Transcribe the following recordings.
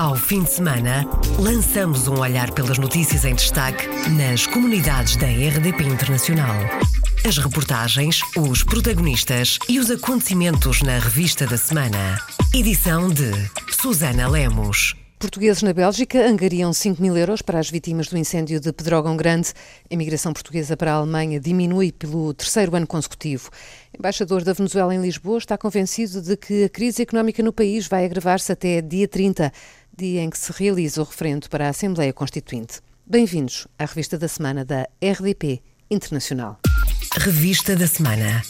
Ao fim de semana, lançamos um olhar pelas notícias em destaque nas comunidades da RDP Internacional. As reportagens, os protagonistas e os acontecimentos na revista da semana. Edição de Susana Lemos. Portugueses na Bélgica angariam 5 mil euros para as vítimas do incêndio de Pedrógão Grande. A imigração portuguesa para a Alemanha diminui pelo terceiro ano consecutivo. O embaixador da Venezuela em Lisboa está convencido de que a crise económica no país vai agravar-se até dia 30, dia em que se realiza o referendo para a Assembleia Constituinte. Bem-vindos à revista da semana da RDP Internacional. Revista da semana.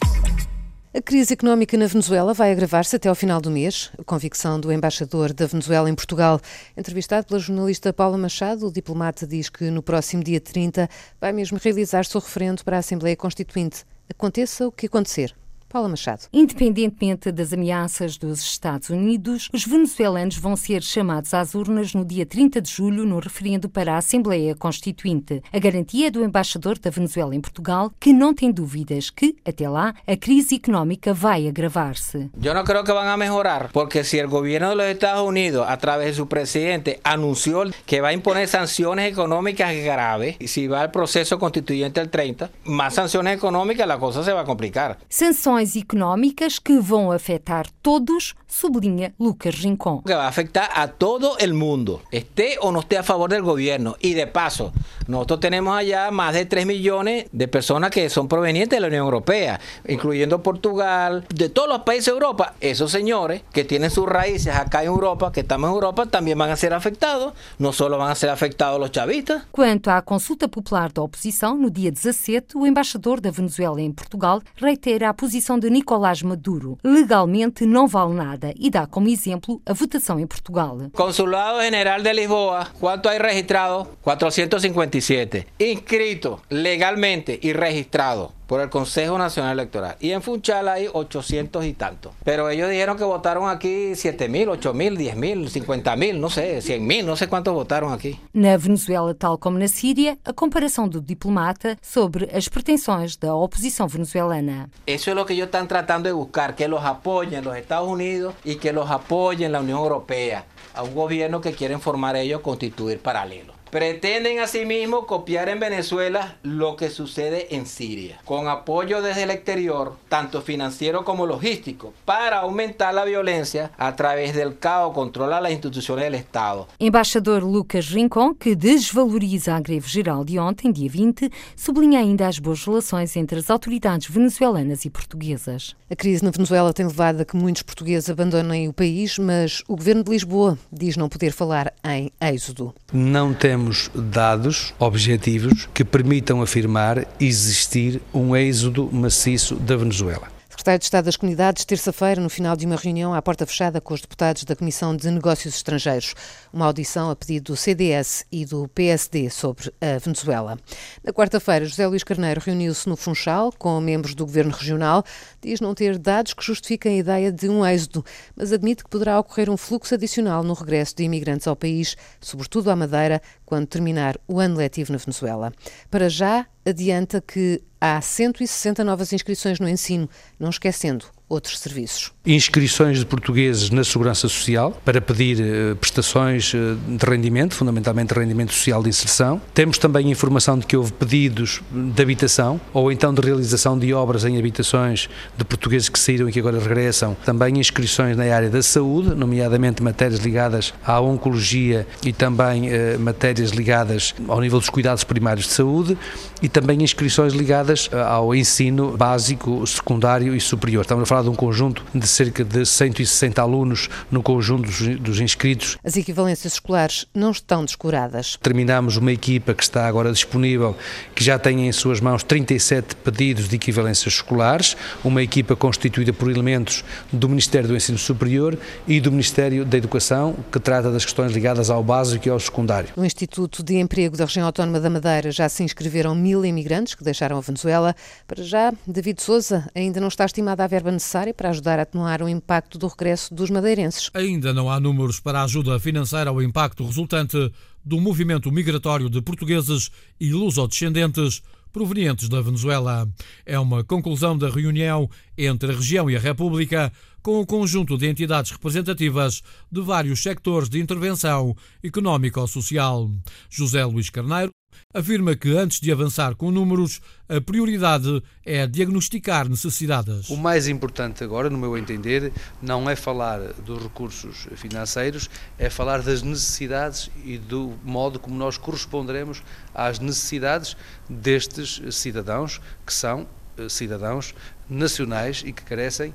A crise económica na Venezuela vai agravar-se até ao final do mês. A convicção do embaixador da Venezuela em Portugal. Entrevistado pela jornalista Paula Machado, o diplomata diz que no próximo dia 30 vai mesmo realizar-se o referendo para a Assembleia Constituinte. Aconteça o que acontecer. Paula Machado. Independentemente das ameaças dos Estados Unidos, os venezuelanos vão ser chamados às urnas no dia 30 de julho no referendo para a Assembleia Constituinte. A garantia é do embaixador da Venezuela em Portugal, que não tem dúvidas que, até lá, a crise económica vai agravar-se. Eu não creio que vão a melhorar, porque se o governo dos Estados Unidos, a través de seu presidente, anunciou que vai imponer sanções económicas graves, e se vai ao processo constituinte el 30, mais sanções económicas, a coisa se vai complicar. Sanções económicas que vão afetar todos, sublinha Lucas Rincón. Que vai afetar a todo el mundo, esté o no esté a favor del gobierno. Y de paso, nosotros tenemos allá más de 3 millones de personas que son provenientes de la Unión Europea, incluyendo Portugal, de todos los países de Europa. Esos señores que tienen sus raíces acá en Europa, que estamos en Europa, también van a ser afectados. No solo van a ser afectados los chavistas. Quanto à consulta popular da oposição, no dia 17, o embaixador da Venezuela em Portugal reitera a posição de Nicolás Maduro. Legalmente não vale nada e dá como exemplo a votação em Portugal. Consulado General de Lisboa, quanto hay registrado? 457. Inscrito legalmente y registrado por el Consejo Nacional Electoral. Y en Funchal hay 800 y tantos. Pero ellos dijeron que votaron aquí 7 mil, 8 mil, 10 mil, 50 mil, no sé, 100 mil, no sé cuántos votaron aquí. Na Venezuela, tal como na Síria, a comparação do diplomata sobre as pretensões da oposição venezuelana. Eso es lo que ellos están tratando de buscar, que los apoyen los Estados Unidos y que los apoyen la Unión Europea, a un gobierno que quieren formar ellos constituir paralelo. Pretenden asimismo copiar en Venezuela lo que sucede en Siria, con apoyo desde el exterior, tanto financiero como logístico, para aumentar la violencia a través del caos controla las instituciones del Estado. Embaixador Lucas Rincón, que desvaloriza a greve geral de ontem, dia 20, sublinha ainda as boas relações entre as autoridades venezuelanas e portuguesas. A crise na Venezuela tem levado a que muitos portugueses abandonem o país, mas o governo de Lisboa diz não poder falar em êxodo. Não temos dados objetivos que permitam afirmar existir um êxodo maciço da Venezuela. Secretário de Estado das Comunidades, terça-feira, no final de uma reunião à porta fechada com os deputados da Comissão de Negócios Estrangeiros. Uma audição a pedido do CDS e do PSD sobre a Venezuela. Na quarta-feira, José Luís Carneiro reuniu-se no Funchal com membros do Governo Regional. Diz não ter dados que justifiquem a ideia de um êxodo, mas admite que poderá ocorrer um fluxo adicional no regresso de imigrantes ao país, sobretudo à Madeira, quando terminar o ano letivo na Venezuela. Para já, adianta que há 160 novas inscrições no ensino, não esquecendo outros serviços. Inscrições de portugueses na Segurança Social para pedir uh, prestações uh, de rendimento, fundamentalmente rendimento social de inserção. Temos também informação de que houve pedidos de habitação ou então de realização de obras em habitações de portugueses que saíram e que agora regressam. Também inscrições na área da saúde, nomeadamente matérias ligadas à oncologia e também uh, matérias ligadas ao nível dos cuidados primários de saúde e também inscrições ligadas ao ensino básico, secundário e superior. Estamos a falar de um conjunto de cerca de 160 alunos no conjunto dos, dos inscritos. As equivalências escolares não estão descuradas. Terminamos uma equipa que está agora disponível, que já tem em suas mãos 37 pedidos de equivalências escolares, uma equipa constituída por elementos do Ministério do Ensino Superior e do Ministério da Educação, que trata das questões ligadas ao básico e ao secundário. No Instituto de Emprego da Região Autónoma da Madeira já se inscreveram mil imigrantes que deixaram a Venezuela. Para já, David Souza ainda não está estimada a verba necessária necessária para ajudar a atenuar o impacto do regresso dos madeirenses. Ainda não há números para a ajuda financeira ao impacto resultante do movimento migratório de portugueses e lusodescendentes provenientes da Venezuela. É uma conclusão da reunião entre a região e a República, com o um conjunto de entidades representativas de vários sectores de intervenção económico-social. José Luís Carneiro afirma que antes de avançar com números, a prioridade é diagnosticar necessidades. O mais importante agora, no meu entender, não é falar dos recursos financeiros, é falar das necessidades e do modo como nós corresponderemos às necessidades destes cidadãos, que são eh, cidadãos nacionais e que carecem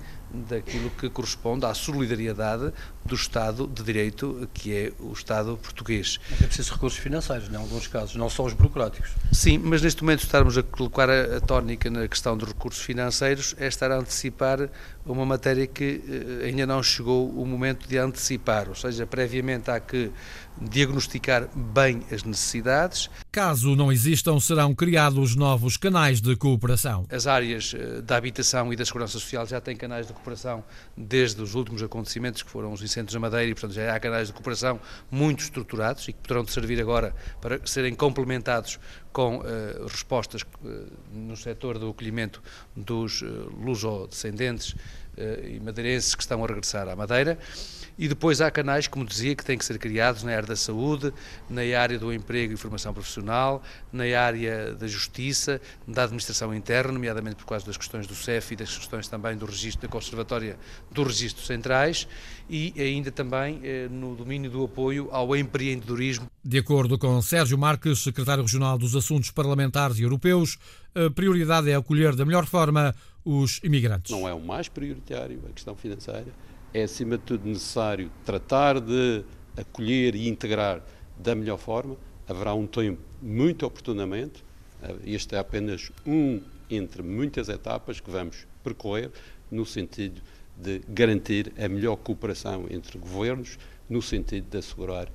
daquilo que corresponde à solidariedade do Estado de Direito, que é o Estado português. Mas é preciso recursos financeiros, em alguns casos, não só os burocráticos. Sim, mas neste momento estarmos a colocar a, a tónica na questão dos recursos financeiros é estar a antecipar uma matéria que eh, ainda não chegou o momento de antecipar, ou seja, previamente há que diagnosticar bem as necessidades. Caso não existam, serão criados novos canais de cooperação. As áreas eh, da habitação e da segurança social já têm canais de cooperação desde os últimos acontecimentos, que foram os incêndios na Madeira, e portanto já há canais de cooperação muito estruturados e que poderão servir agora para serem complementados com uh, respostas uh, no setor do acolhimento dos uh, luso-descendentes e madeirenses que estão a regressar à Madeira. E depois há canais, como dizia, que têm que ser criados na área da saúde, na área do emprego e formação profissional, na área da justiça, da administração interna, nomeadamente por causa das questões do CEF e das questões também do registro da Conservatória dos Registros Centrais e ainda também no domínio do apoio ao empreendedorismo. De acordo com Sérgio Marques, secretário regional dos Assuntos Parlamentares e Europeus, a prioridade é acolher da melhor forma os imigrantes. Não é o mais prioritário a questão financeira é, acima de tudo, necessário tratar de acolher e integrar da melhor forma. Haverá um tempo, muito oportunamente, eh, este é apenas um entre muitas etapas que vamos percorrer no sentido de garantir a melhor cooperação entre governos, no sentido de assegurar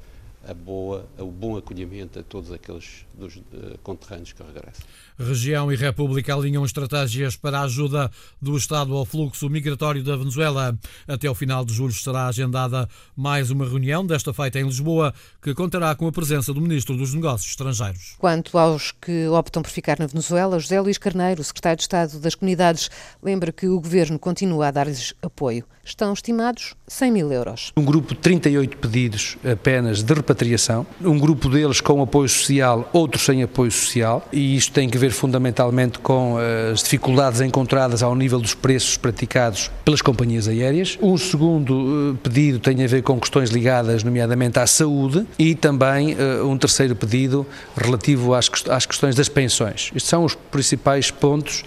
a boa, o bom acolhimento a todos aqueles dos uh, conterrâneos que regressam. Região e República alinham estratégias para a ajuda do Estado ao fluxo migratório da Venezuela. Até o final de julho será agendada mais uma reunião, desta feita em Lisboa, que contará com a presença do Ministro dos Negócios Estrangeiros. Quanto aos que optam por ficar na Venezuela, José Luís Carneiro, secretário de Estado das Comunidades, lembra que o Governo continua a dar-lhes apoio. Estão estimados 100 mil euros. Um grupo de 38 pedidos apenas de repatriação, um grupo deles com apoio social, outros sem apoio social, e isto tem que ver fundamentalmente com eh, as dificuldades encontradas ao nível dos preços praticados pelas companhias aéreas. O segundo eh, pedido tem a ver com questões ligadas, nomeadamente à saúde, e também eh, um terceiro pedido relativo às questões das pensões. Estes são os principais pontos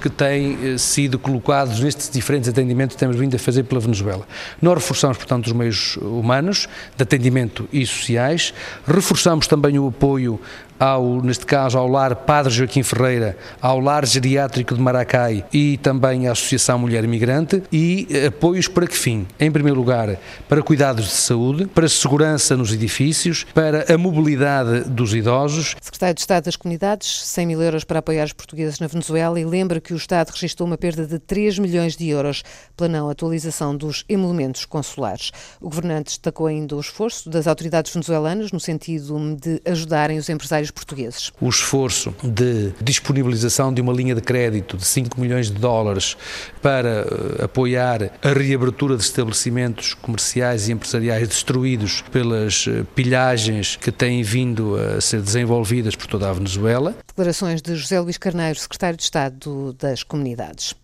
que têm sido colocados nestes diferentes atendimentos que temos vindo a fazer pela Venezuela. Nós reforçamos, portanto, os meios humanos de atendimento e sociais, reforçamos também o apoio ao, neste caso, ao Lar Padre Joaquim Ferreira, ao Lar Geriátrico de Maracai e também à Associação Mulher Imigrante e apoios para que fim? Em primeiro lugar, para cuidados de saúde, para segurança nos edifícios, para a mobilidade dos idosos. Secretário de Estado das Comunidades, 100 mil euros para apoiar os portugueses na Venezuela e lembra que o Estado registrou uma perda de 3 milhões de euros pela não atualização dos emolumentos consulares. O governante destacou ainda o esforço das autoridades venezuelanas no sentido de ajudarem os empresários portugueses. O esforço de disponibilização de uma linha de crédito de 5 milhões de dólares para uh, apoiar a reabertura de estabelecimentos comerciais e empresariais destruídos pelas uh, pilhagens que têm vindo a ser desenvolvidas por toda a Venezuela. Declarações de José Luís Carneiro, secretário de Estado das Comunidades.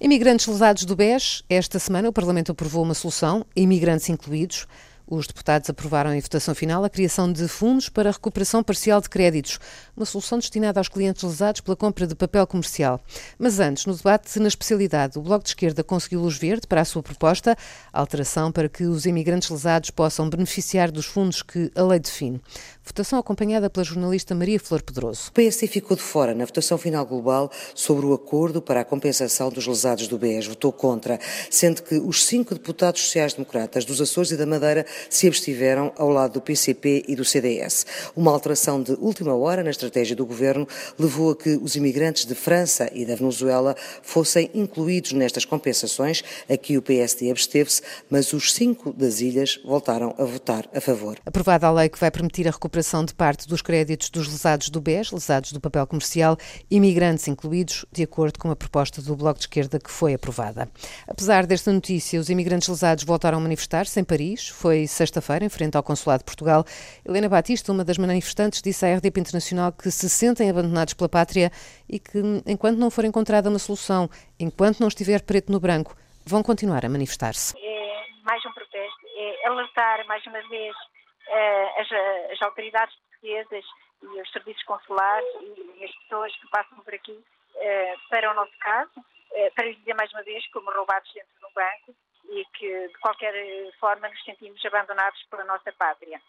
Imigrantes lesados do BES, esta semana o Parlamento aprovou uma solução, imigrantes incluídos, os deputados aprovaram em votação final a criação de fundos para a recuperação parcial de créditos, uma solução destinada aos clientes lesados pela compra de papel comercial. Mas antes, no debate na especialidade, o Bloco de Esquerda conseguiu luz verde para a sua proposta, alteração para que os imigrantes lesados possam beneficiar dos fundos que a lei define. Votação acompanhada pela jornalista Maria Flor Pedroso. O PSD ficou de fora na votação final global sobre o acordo para a compensação dos lesados do BES. Votou contra, sendo que os cinco deputados sociais-democratas dos Açores e da Madeira se abstiveram ao lado do PCP e do CDS. Uma alteração de última hora na estratégia do governo levou a que os imigrantes de França e da Venezuela fossem incluídos nestas compensações. Aqui o PSD absteve-se, mas os cinco das ilhas voltaram a votar a favor. Aprovada a lei que vai permitir a recuperação de parte dos créditos dos lesados do BES, lesados do papel comercial, imigrantes incluídos, de acordo com a proposta do Bloco de Esquerda que foi aprovada. Apesar desta notícia, os imigrantes lesados voltaram a manifestar-se em Paris. Foi sexta-feira, em frente ao Consulado de Portugal. Helena Batista, uma das manifestantes, disse à RDP Internacional que se sentem abandonados pela pátria e que, enquanto não for encontrada uma solução, enquanto não estiver preto no branco, vão continuar a manifestar-se. É mais um protesto, é alertar mais uma vez uh, as, as, autoridades portuguesas e os serviços consulares e, as pessoas que passam por aqui uh, para o nosso caso, uh, para lhes dizer mais uma vez como roubados dentro de um banco e que de qualquer forma nos sentimos abandonados pela nossa pátria.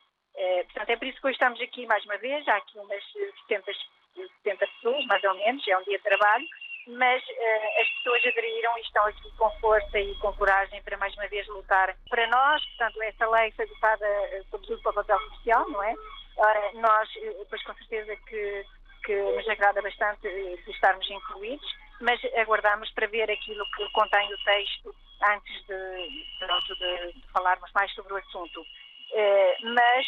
portanto, é por isso que hoje estamos aqui mais uma vez, há aqui umas 70, 70 pessoas, mais ou menos, é um dia de trabalho, mas as pessoas aderiram e estão aqui com força e com coragem para mais uma vez lutar para nós. Portanto, essa lei foi dotada uh, sobretudo para o papel social, não é? Ora, nós, pois com certeza que, que nos agrada bastante de estarmos incluídos, mas aguardamos para ver aquilo que contém o texto antes de, pronto, de, de falarmos mais sobre o assunto. mas,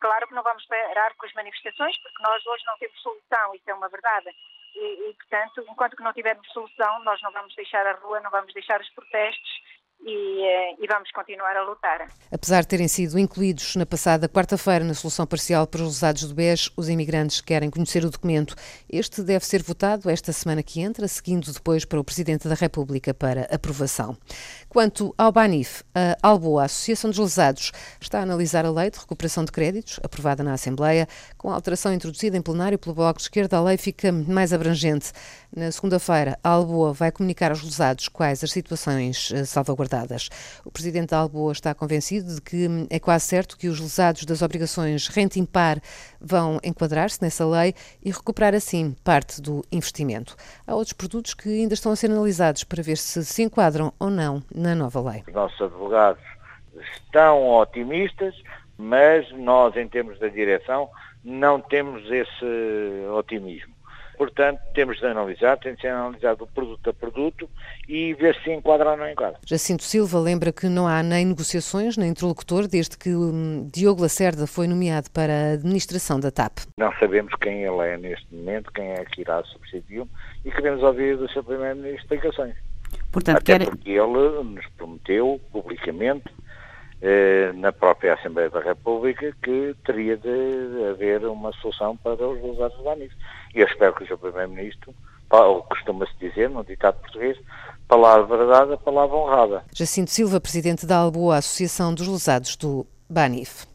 claro que não vamos parar com as manifestações, porque nós hoje não temos solução, isso é uma verdade. E, e, portanto, enquanto que não tivermos solução, nós não vamos deixar a rua, não vamos deixar os protestos e, eh, e, vamos continuar a lutar. Apesar de terem sido incluídos na passada quarta-feira na solução parcial para os lesados do BES, os imigrantes querem conhecer o documento. Este deve ser votado esta semana que entra, seguindo depois para o Presidente da República para aprovação. Quanto ao BANIF, a ALBOA, a Associação dos Lesados, está a analisar a lei de recuperação de créditos, aprovada na Assembleia, com a alteração introduzida em plenário pelo Bloco de Esquerda, a lei fica mais abrangente. Na segunda-feira, a Alboa vai comunicar aos lesados quais as situações eh, O presidente da Alboa está convencido de que é quase certo que os lesados das obrigações rente impar vão enquadrar-se nessa lei e recuperar assim parte do investimento. Há outros produtos que ainda estão a ser analisados para ver se se enquadram ou não na nova lei. Os nossos advogados estão otimistas, mas nós, em termos da direção, não temos esse otimismo. Portanto, temos de analisar, tem de ser analisado produto a produto e ver se enquadra ou não enquadra. Jacinto Silva lembra que não há nem negociações nem interlocutor desde que Diogo Lacerda foi nomeado para a administração da TAP. Não sabemos quem ele é neste momento, quem é que irá substituí-lo e queremos ouvir do seu primeiro-ministro explicações. Portanto, Até quer... porque ele nos prometeu publicamente na própria Assembleia da República que teria de haver uma solução para os usuários da ANIF. E eu espero que o Sr. Primeiro-Ministro, costuma-se dizer, no ditado português, palavra verdade, palavra honrada. Jacinto Silva, presidente da Alboa, Associação dos Lesados do BANIF.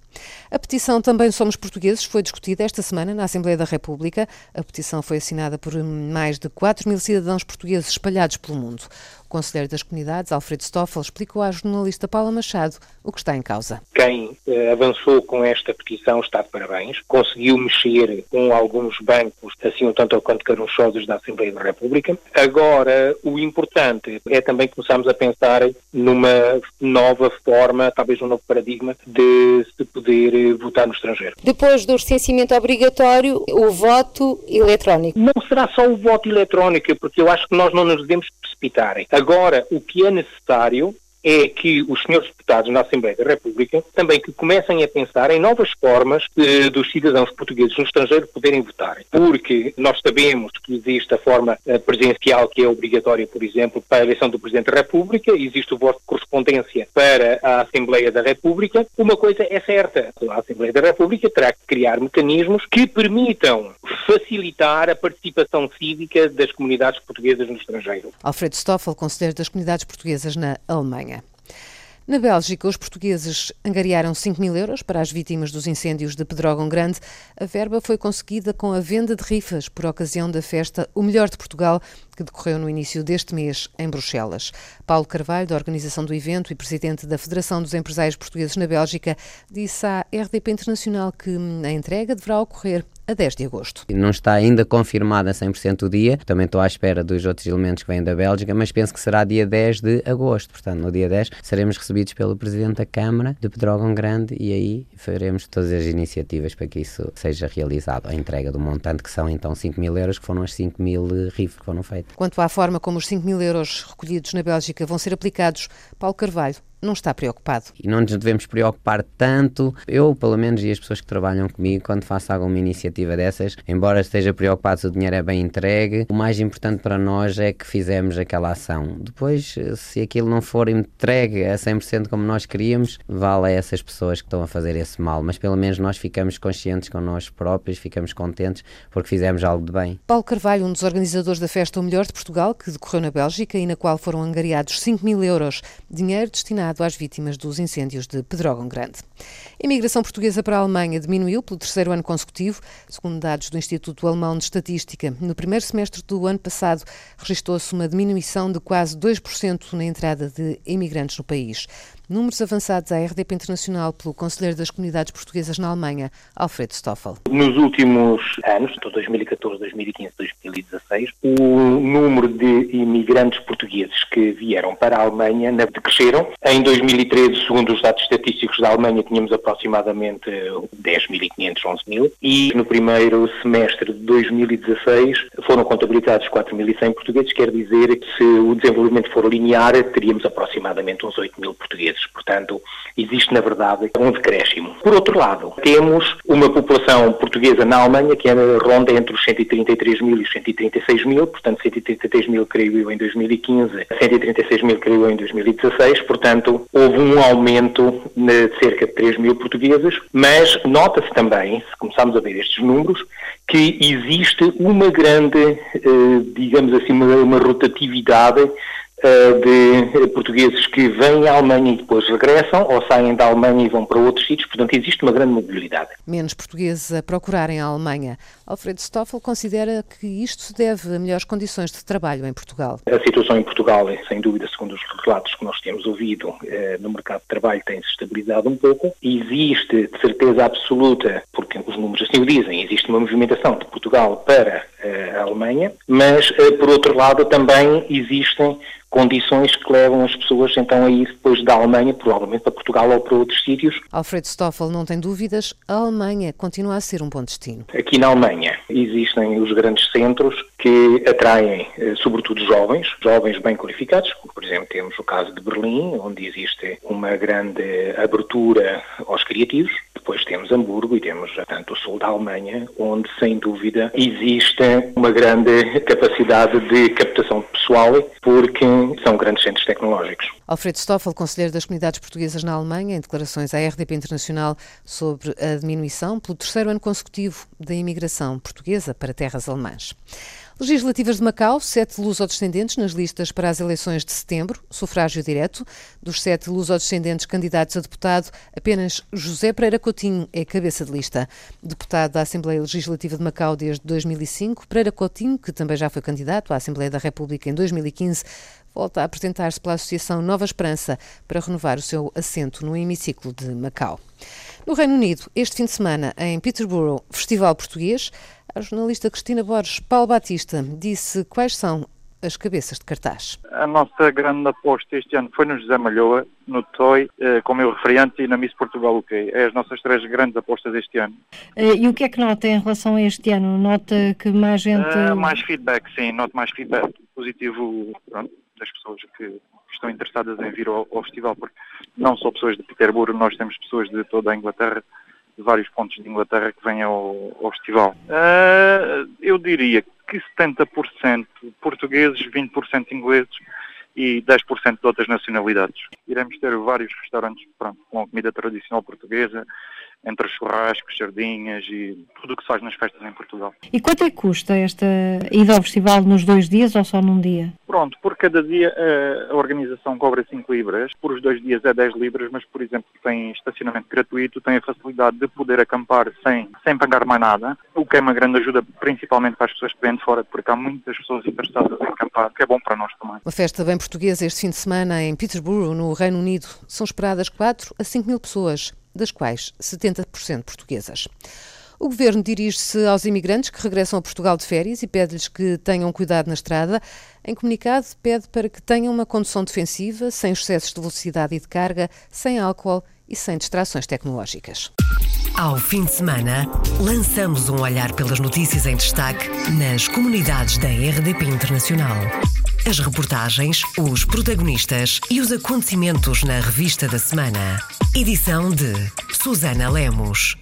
A petição Também Somos Portugueses foi discutida esta semana na Assembleia da República. A petição foi assinada por mais de 4 mil cidadãos portugueses espalhados pelo mundo. O Conselheiro das Comunidades, Alfredo Stoffel, explicou à jornalista Paula Machado o que está em causa. Quem eh, avançou com esta petição está de parabéns. Conseguiu mexer com alguns bancos, assim um tanto ou quanto carunchosos da Assembleia da República. Agora, o importante é também começarmos a pensar numa nova forma, talvez um novo paradigma, de se poder votar no estrangeiro. Depois do recenseamento obrigatório, o voto eletrónico. Não será só o voto eletrónico, porque eu acho que nós não nos devemos precipitar. Agora, o que é necessário é que os senhores deputados na Assembleia da República também que comecem a pensar em novas formas dos cidadãos portugueses no estrangeiro poderem votar. Porque nós sabemos que existe a forma eh, presencial que é obrigatória, por exemplo, para a eleição do Presidente da República, existe o voto de correspondência para a Assembleia da República. Uma coisa é certa, a Assembleia da República terá que criar mecanismos que permitam facilitar a participação cívica das comunidades portuguesas no estrangeiro. Alfredo Stoffel, Conselheiro das Comunidades Portuguesas na Alemanha. Na Bélgica, os portugueses angariaram 5 mil euros para as vítimas dos incêndios de Pedrógão Grande. A verba foi conseguida com a venda de rifas por ocasião da festa O Melhor de Portugal, que decorreu no início deste mês em Bruxelas. Paulo Carvalho, da organização do evento e presidente da Federação dos Empresários Portugueses na Bélgica, disse à RDP Internacional que a entrega deverá ocorrer a 10 de agosto. Não está ainda confirmada 100% o dia, também estou à espera dos outros elementos que vêm da Bélgica, mas penso que será dia 10 de agosto. Portanto, no dia 10 seremos recebidos pelo Presidente da Câmara de Pedrógão Grande e aí faremos todas as iniciativas para que isso seja realizado. A entrega do montante que são então 5 mil euros, que foram as 5 mil rifles que foram feitas. Quanto à forma como os 5 mil euros recolhidos na Bélgica vão ser aplicados, Paulo Carvalho não está preocupado. E não nos devemos preocupar tanto, eu pelo menos e as pessoas que trabalham comigo, quando faço alguma iniciativa dessas, embora esteja preocupado se o dinheiro é bem entregue, o mais importante para nós é que fizemos aquela ação. Depois, se aquilo não for entregue a 100% como nós queríamos, vale a essas pessoas que estão a fazer esse mal, mas pelo menos nós ficamos conscientes com nós próprios, ficamos contentes porque fizemos algo de bem. Paulo Carvalho, um dos organizadores da Festa O Melhor de Portugal, que decorreu na Bélgica e na qual foram angariados 5 mil euros, dinheiro destinado às vítimas dos incêndios de Pedrógão Grande. A imigração portuguesa para a Alemanha diminuiu pelo terceiro ano consecutivo, segundo dados do Instituto Alemão de Estatística. No primeiro semestre do ano passado, registrou-se uma diminuição de quase 2% na entrada de imigrantes no país. Números avançados à RDP Internacional pelo Conselheiro das Comunidades Portuguesas na Alemanha, Alfredo Stoffel. Nos últimos anos, 2014, 2015, 2016, o número de imigrantes portugueses que vieram para a Alemanha cresceram. Em 2013, segundo os dados estatísticos da Alemanha, tínhamos aproximadamente 10.500, 11.000 e no primeiro semestre de 2016 foram contabilizados 4.100 portugueses, quer dizer que se o desenvolvimento for linear, teríamos aproximadamente uns 8.000 portugueses. Portanto, existe, na verdade, um decréscimo. Por outro lado, temos uma população portuguesa na Alemanha que ronda entre os 133 mil e os 136 mil, portanto, 133 mil, eu, em 2015, 136 mil, eu, em 2016. Portanto, houve um aumento de cerca de 3 mil portugueses, mas nota-se também, se começarmos a ver estes números, que existe uma grande, eh, digamos assim, uma rotatividade eh, de portugueses que vêm à Alemanha e depois regressam ou saem da Alemanha e vão para outros sítios, portanto existe uma grande mobilidade. Menos portugueses a procurarem a Alemanha. Alfredo Stoffel considera que isto se deve a melhores condições de trabalho em Portugal. A situação em Portugal, sem dúvida, segundo os relatos que nós temos ouvido eh, no mercado de trabalho, tem-se estabilizado um pouco. Existe, de certeza absoluta, porque os números assim o dizem, existe uma movimentação de Portugal para eh, a Alemanha, mas, por outro lado, também existem condições que levam as pessoas então a ir depois da Alemanha, provavelmente para Portugal ou para outros sítios. Alfredo Stoffel não tem dúvidas, a Alemanha continua a ser um bom destino. Aqui na Alemanha existem os grandes centros que atraem eh, sobretudo jovens, jovens bem qualificados, por exemplo temos o caso de Berlim, onde existe uma grande abertura aos criativos, depois temos Hamburgo e temos tanto o sul da Alemanha, onde sem dúvida existe uma grande capacidade de captação pessoal, porque são grandes centros tecnológicos. Alfredo Stoffel, conselheiro das comunidades portuguesas na Alemanha, em declarações à RDP Internacional sobre a diminuição pelo terceiro ano consecutivo da imigração portuguesa para terras alemãs. Legislativas de Macau, sete lusodescendentes nas listas para as eleições de setembro, sufrágio direto. Dos sete lusodescendentes candidatos a deputado, apenas José Pereira Coutinho é cabeça de lista. Deputado da Assembleia Legislativa de Macau desde 2005, Pereira Coutinho, que também já foi candidato à Assembleia da República em 2015, volta a apresentar-se pela Associação Nova Esperança para renovar o seu assento no hemiciclo de Macau. No Reino Unido, este fim de semana, em Peterborough, Festival Português, a jornalista Cristina Borges Paulo Batista disse quais são as cabeças de cartaz. A nossa grande aposta este ano foi no José Malhoa, no TOI, eh, como eu referente, e na Miss Portugal UK. É as nossas três grandes apostas este ano. Eh, e o que é que nota em relação a este ano? Nota que mais gente... Uh, mais feedback, sim. Noto mais feedback positivo pronto, das pessoas que estão interessadas em vir ao, ao festival, porque não só pessoas de Peterborough, nós temos pessoas de toda a Inglaterra, de vários pontos de Inglaterra que vêm ao, ao festival. Uh, eu diria que 70% portugueses, 20% ingleses e 10% de outras nacionalidades. Iremos ter vários restaurantes pronto, com comida tradicional portuguesa, entre churrascos, sardinhas e tudo o que se faz nas festas em Portugal. E quanto é que custa esta ida ao festival nos dois dias ou só num dia? Pronto, por cada dia eh, a organização cobra 5 libras, por os dois dias é 10 libras, mas por exemplo tem estacionamento gratuito, tem a facilidade de poder acampar sem, sem pagar mais nada, o que é uma grande ajuda principalmente para as pessoas que vêm de fora, porque há muitas pessoas interessadas em acampar, que é bom para nós também. Uma festa bem portuguesa este fim de semana em Peterborough, no Reino Unido. São esperadas 4 a 5 mil pessoas das quais 70% portuguesas. O governo dirige-se aos imigrantes que regressam a Portugal de férias e pede-lhes que tenham cuidado na estrada. Em comunicado, pede para que tenham uma condução defensiva, sem excessos de velocidade e de carga, sem álcool e sem distrações tecnológicas. Ao fim de semana, lançamos um olhar pelas notícias em destaque nas comunidades da RDP Internacional. As reportagens, os protagonistas e os acontecimentos na revista da semana. Edição de Susana Lemos.